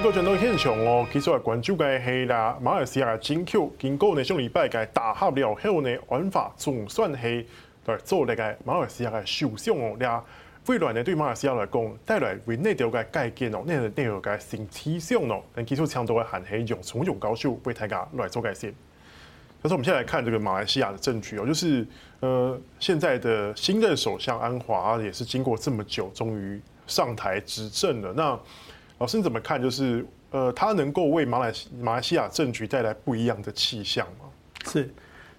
美国总统现场哦，其实来关注嘅系啦，马来西亚金球经过呢上礼拜嘅大合了后呢，玩法总算系来做呢个马来西亚嘅首相哦。俩未来呢对马来西亚来讲带来为内条嘅改建哦，内内条嘅新气象哦，但其实强度嘅含系用从容高手为大家来做改善。但是我们现在来看这个马来西亚的政局哦，就是呃现在的新任首相安华也是经过这么久，终于上台执政了。那老师你怎么看？就是呃，他能够为马来马来西亚政局带来不一样的气象吗？是，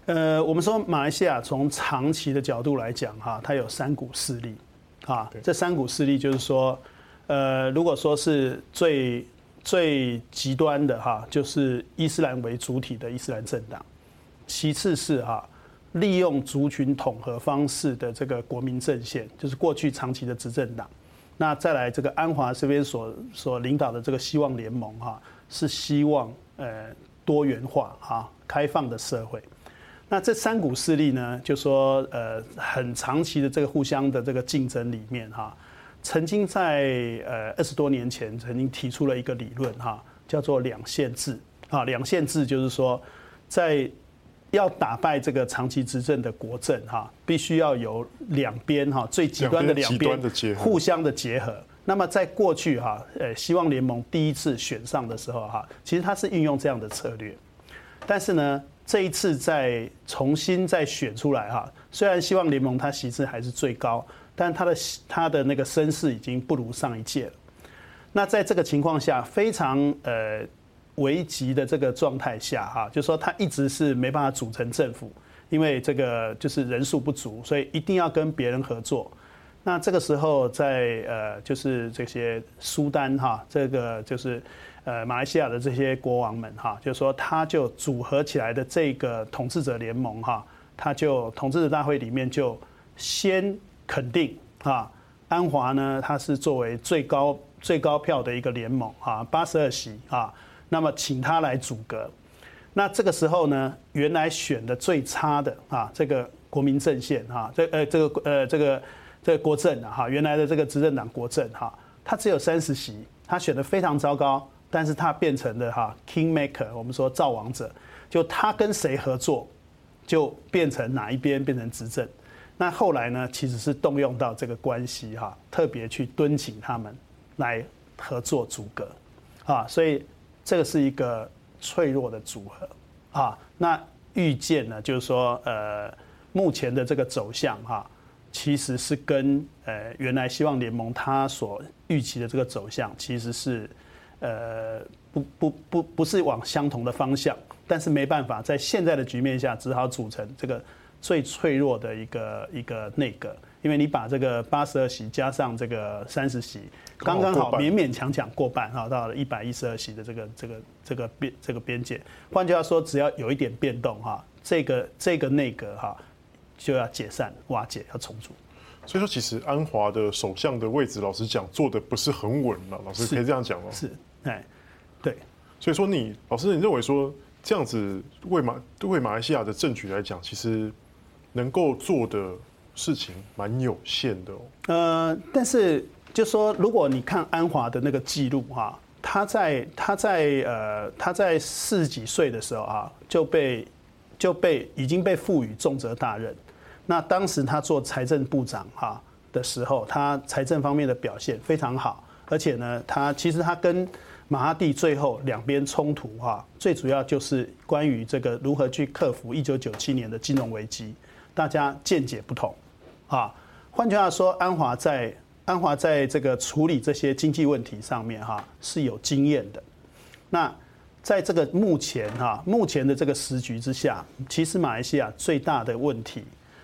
呃，我们说马来西亚从长期的角度来讲，哈，它有三股势力，啊，这三股势力就是说，呃，如果说是最最极端的哈，就是伊斯兰为主体的伊斯兰政党，其次是哈，利用族群统合方式的这个国民阵线，就是过去长期的执政党。那再来这个安华这边所所领导的这个希望联盟哈，是希望呃多元化哈开放的社会。那这三股势力呢，就说呃很长期的这个互相的这个竞争里面哈，曾经在呃二十多年前曾经提出了一个理论哈，叫做两县制啊，两县制就是说在。要打败这个长期执政的国政哈，必须要有两边哈最极端的两边互相的结合。那么在过去哈，呃，希望联盟第一次选上的时候哈，其实它是运用这样的策略。但是呢，这一次再重新再选出来哈，虽然希望联盟它席次还是最高，但它的它的那个声势已经不如上一届了。那在这个情况下，非常呃。危急的这个状态下，哈，就是说他一直是没办法组成政府，因为这个就是人数不足，所以一定要跟别人合作。那这个时候，在呃，就是这些苏丹哈，这个就是呃马来西亚的这些国王们哈，就是说他就组合起来的这个统治者联盟哈，他就统治者大会里面就先肯定啊，安华呢，他是作为最高最高票的一个联盟啊，八十二席啊。那么请他来阻隔，那这个时候呢，原来选的最差的啊，这个国民阵线哈，这呃这个呃这个这个国阵啊哈，原来的这个执政党国阵哈，他只有三十席，他选的非常糟糕，但是他变成了哈 king maker，我们说造王者，就他跟谁合作，就变成哪一边变成执政。那后来呢，其实是动用到这个关系哈，特别去敦请他们来合作阻隔啊，所以。这个是一个脆弱的组合啊，那预见呢，就是说，呃，目前的这个走向哈，其实是跟呃原来希望联盟他所预期的这个走向，其实是呃不不不不是往相同的方向，但是没办法，在现在的局面下，只好组成这个最脆弱的一个一个内阁。因为你把这个八十二席加上这个三十席，刚刚好勉勉强强过半哈，到了一百一十二席的这个这个这个边这个边界。换句话说，只要有一点变动哈，这个这个内阁哈就要解散瓦解，要重组。所以说，其实安华的首相的位置，老实讲，坐的不是很稳了。老师可以这样讲吗？是，哎，对。所以说，你老师，你认为说这样子为马对马来西亚的政局来讲，其实能够做的。事情蛮有限的哦。呃，但是就说，如果你看安华的那个记录哈，他在他在呃他在四十几岁的时候啊，就被就被已经被赋予重责大任。那当时他做财政部长哈的时候，他财政方面的表现非常好，而且呢，他其实他跟马哈蒂最后两边冲突哈，最主要就是关于这个如何去克服一九九七年的金融危机。大家见解不同，啊，换句话说，安华在安华在这个处理这些经济问题上面哈是有经验的。那在这个目前哈目前的这个时局之下，其实马来西亚最大的问题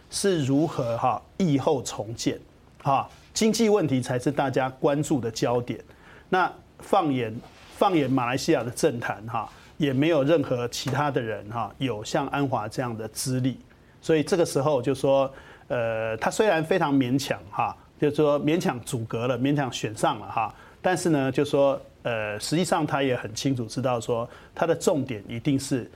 是如何哈疫后重建，啊，经济问题才是大家关注的焦点。那放眼放眼马来西亚的政坛哈，也没有任何其他的人哈有像安华这样的资历。所以这个时候就说，呃，他虽然非常勉强哈，就是说勉强阻隔了，勉强选上了哈，但是呢，就说，呃，实际上他也很清楚知道说，他的重点一定是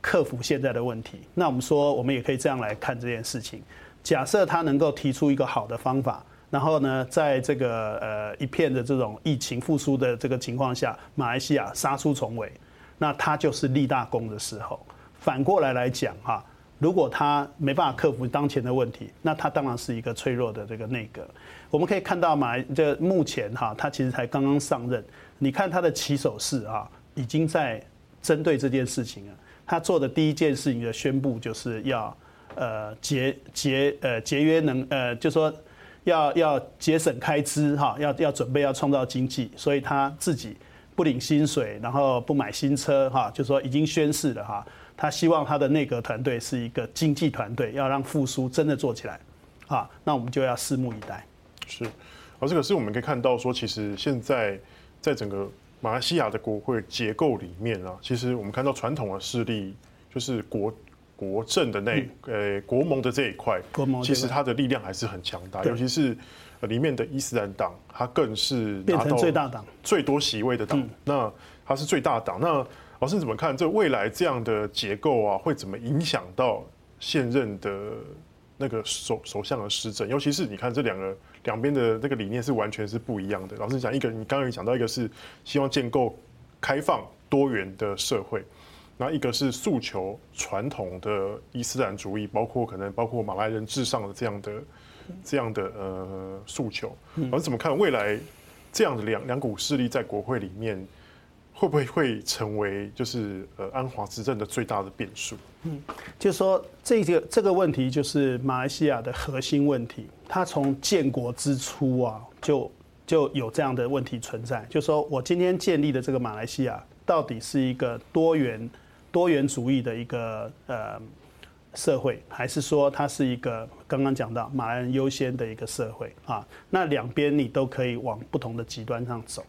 克服现在的问题。那我们说，我们也可以这样来看这件事情。假设他能够提出一个好的方法，然后呢，在这个呃一片的这种疫情复苏的这个情况下，马来西亚杀出重围，那他就是立大功的时候。反过来来讲哈，如果他没办法克服当前的问题，那他当然是一个脆弱的这个内阁。我们可以看到马来这目前哈，他其实才刚刚上任，你看他的起手式啊，已经在针对这件事情了。他做的第一件事情的宣布就是要呃节节呃节约能呃就说。要要节省开支哈，要要准备要创造经济，所以他自己不领薪水，然后不买新车哈，就说已经宣誓了哈，他希望他的内阁团队是一个经济团队，要让复苏真的做起来，啊，那我们就要拭目以待。是，而这个是我们可以看到说，其实现在在整个马来西亚的国会结构里面啊，其实我们看到传统的势力就是国。国政的那呃国盟的这一块，其实它的力量还是很强大，尤其是里面的伊斯兰党，它更是变成最大党、最多席位的党。那它是最大党。那老师你怎么看这未来这样的结构啊，会怎么影响到现任的那个首首相的施政？尤其是你看这两个两边的那个理念是完全是不一样的。老师讲一个，你刚刚有讲到一个是希望建构开放多元的社会。那一个是诉求传统的伊斯兰主义，包括可能包括马来人至上的这样的这样的呃诉求，而怎么看未来这样的两两股势力在国会里面会不会会成为就是呃安华执政的最大的变数？嗯，就是说这个这个问题就是马来西亚的核心问题，它从建国之初啊就就有这样的问题存在，就说我今天建立的这个马来西亚到底是一个多元。多元主义的一个呃社会，还是说它是一个刚刚讲到马来人优先的一个社会啊？那两边你都可以往不同的极端上走。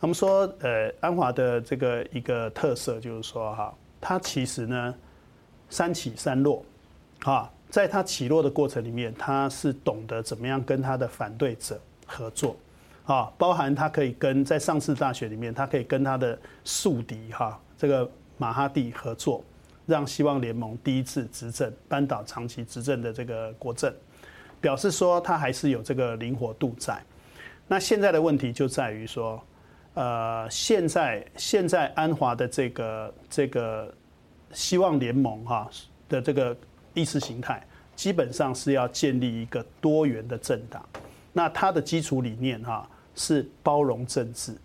我们说，呃，安华的这个一个特色就是说哈，它其实呢三起三落啊，在它起落的过程里面，它是懂得怎么样跟他的反对者合作啊，包含他可以跟在上次大选里面，他可以跟他的宿敌哈这个。马哈蒂合作，让希望联盟第一次执政，扳倒长期执政的这个国政，表示说他还是有这个灵活度在。那现在的问题就在于说，呃，现在现在安华的这个这个希望联盟哈的这个意识形态，基本上是要建立一个多元的政党。那它的基础理念哈是包容政治，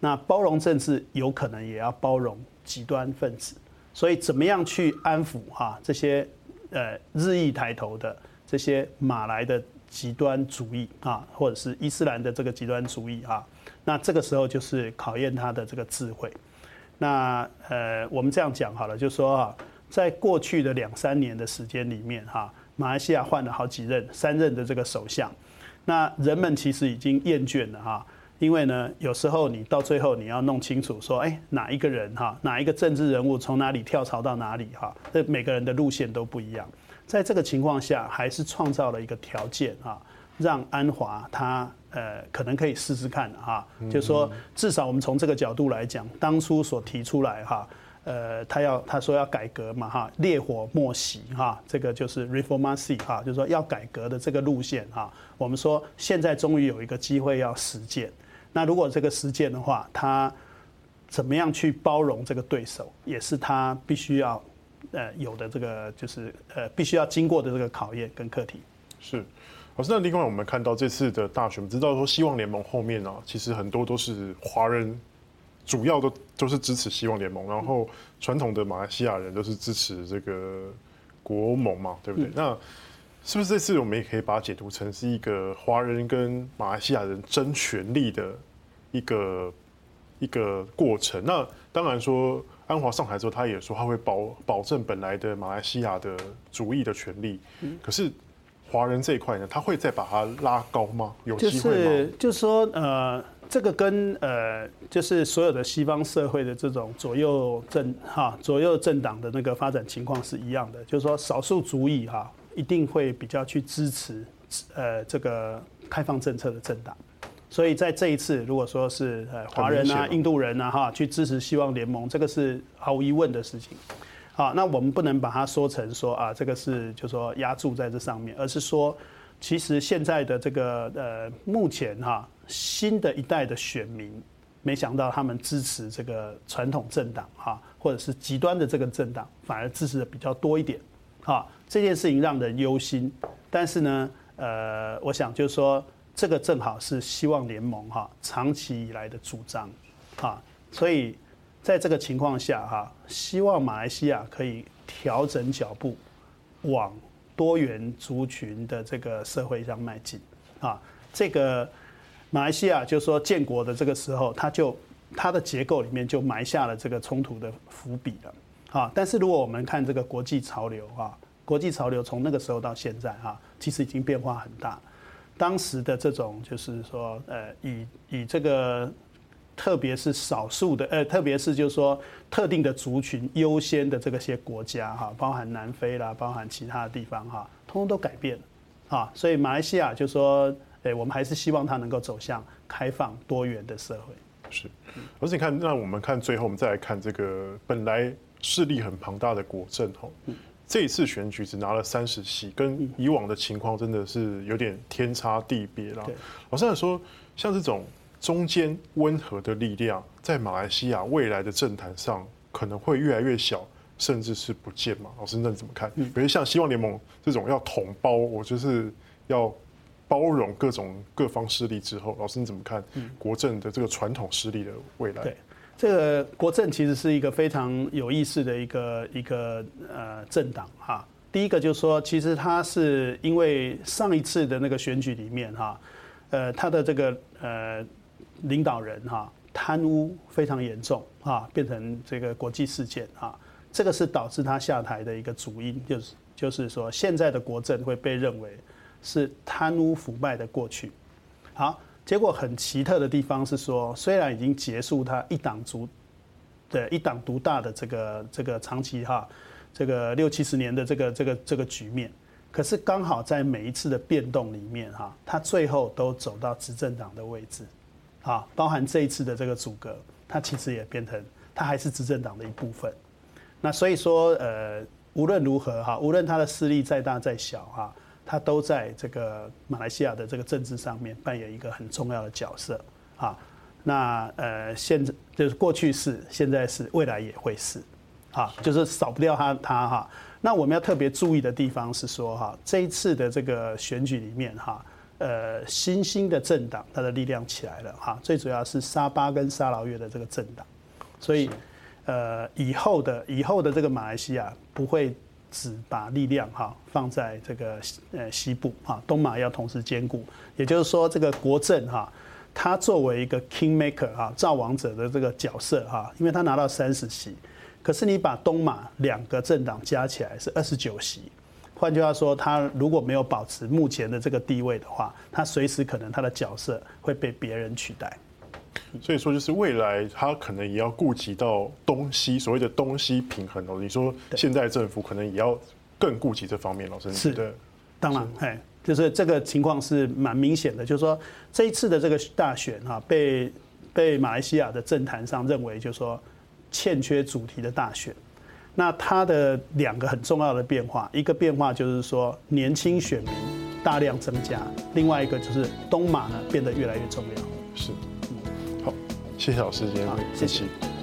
那包容政治有可能也要包容。极端分子，所以怎么样去安抚哈这些呃日益抬头的这些马来的极端主义啊，或者是伊斯兰的这个极端主义啊，那这个时候就是考验他的这个智慧。那呃，我们这样讲好了，就是说啊，在过去的两三年的时间里面哈，马来西亚换了好几任三任的这个首相，那人们其实已经厌倦了哈。因为呢，有时候你到最后你要弄清楚说，哎，哪一个人哈，哪一个政治人物从哪里跳槽到哪里哈，这每个人的路线都不一样。在这个情况下，还是创造了一个条件哈，让安华他呃可能可以试试看哈，就是说至少我们从这个角度来讲，当初所提出来哈，呃，他要他说要改革嘛哈，烈火莫熄哈，这个就是 reformasi 哈，就是说要改革的这个路线哈，我们说现在终于有一个机会要实践。那如果这个实践的话，他怎么样去包容这个对手，也是他必须要呃有的这个就是呃必须要经过的这个考验跟课题。是，老师，那另外我们看到这次的大选，我们知道说希望联盟后面啊，其实很多都是华人，主要都都是支持希望联盟，然后传统的马来西亚人都是支持这个国盟嘛，对不对？嗯、那是不是这次我们也可以把它解读成是一个华人跟马来西亚人争权力的一个一个过程？那当然说，安华上台之后，他也说他会保保证本来的马来西亚的主义的权利。可是华人这一块呢，他会再把它拉高吗？有机会？就是就是说，呃，这个跟呃，就是所有的西方社会的这种左右政哈左右政党的那个发展情况是一样的，就是说少数族裔哈。一定会比较去支持，呃，这个开放政策的政党，所以在这一次，如果说是呃华人啊、印度人啊哈去支持希望联盟，这个是毫无疑问的事情。好，那我们不能把它说成说啊，这个是就说压注在这上面，而是说，其实现在的这个呃，目前哈新的一代的选民，没想到他们支持这个传统政党哈，或者是极端的这个政党，反而支持的比较多一点，哈，这件事情让人忧心。但是呢，呃，我想就是说，这个正好是希望联盟哈长期以来的主张，哈，所以在这个情况下哈，希望马来西亚可以调整脚步，往多元族群的这个社会上迈进，啊，这个。马来西亚就是说建国的这个时候，它就它的结构里面就埋下了这个冲突的伏笔了，啊，但是如果我们看这个国际潮流啊，国际潮流从那个时候到现在哈，其实已经变化很大。当时的这种就是说，呃，以以这个特别是少数的，呃，特别是就是说特定的族群优先的这个些国家哈，包含南非啦，包含其他的地方哈，通通都改变了，啊，所以马来西亚就是说。哎，我们还是希望它能够走向开放多元的社会。是，而且你看，那我们看最后，我们再来看这个本来势力很庞大的国阵吼，这一次选举只拿了三十席，跟以往的情况真的是有点天差地别了。老实来说，像这种中间温和的力量，在马来西亚未来的政坛上可能会越来越小，甚至是不见嘛？老师，那你怎么看？比如像希望联盟这种要统包，我就是要。包容各种各方势力之后，老师你怎么看国政的这个传统势力的未来？对，这个国政其实是一个非常有意思的一个一个呃政党哈。第一个就是说，其实它是因为上一次的那个选举里面哈，呃，他的这个呃领导人哈贪污非常严重哈，变成这个国际事件啊，这个是导致他下台的一个主因，就是就是说现在的国政会被认为。是贪污腐败的过去，好，结果很奇特的地方是说，虽然已经结束他一党独的一党独大的这个这个长期哈，这个六七十年的这个这个这个局面，可是刚好在每一次的变动里面哈，他最后都走到执政党的位置，啊，包含这一次的这个组阁，它其实也变成它还是执政党的一部分。那所以说，呃，无论如何哈，无论他的势力再大再小哈。他都在这个马来西亚的这个政治上面扮演一个很重要的角色啊。那呃，现在就是过去是，现在是，未来也会是，啊，就是少不掉他他哈。那我们要特别注意的地方是说哈，这一次的这个选举里面哈，呃，新兴的政党它的力量起来了哈，最主要是沙巴跟沙劳越的这个政党，所以呃，以后的以后的这个马来西亚不会。只把力量哈放在这个呃西部哈，东马要同时兼顾，也就是说这个国政哈，它作为一个 king maker 哈造王者的这个角色哈，因为他拿到三十席，可是你把东马两个政党加起来是二十九席，换句话说，他如果没有保持目前的这个地位的话，他随时可能他的角色会被别人取代。所以说，就是未来他可能也要顾及到东西所谓的东西平衡哦。你说现在政府可能也要更顾及这方面，老师是的，当然，哎，就是这个情况是蛮明显的。就是说这一次的这个大选哈，被被马来西亚的政坛上认为就是说欠缺主题的大选。那它的两个很重要的变化，一个变化就是说年轻选民大量增加，另外一个就是东马呢变得越来越重要。是。嗯，好谢谢老师，今天谢谢。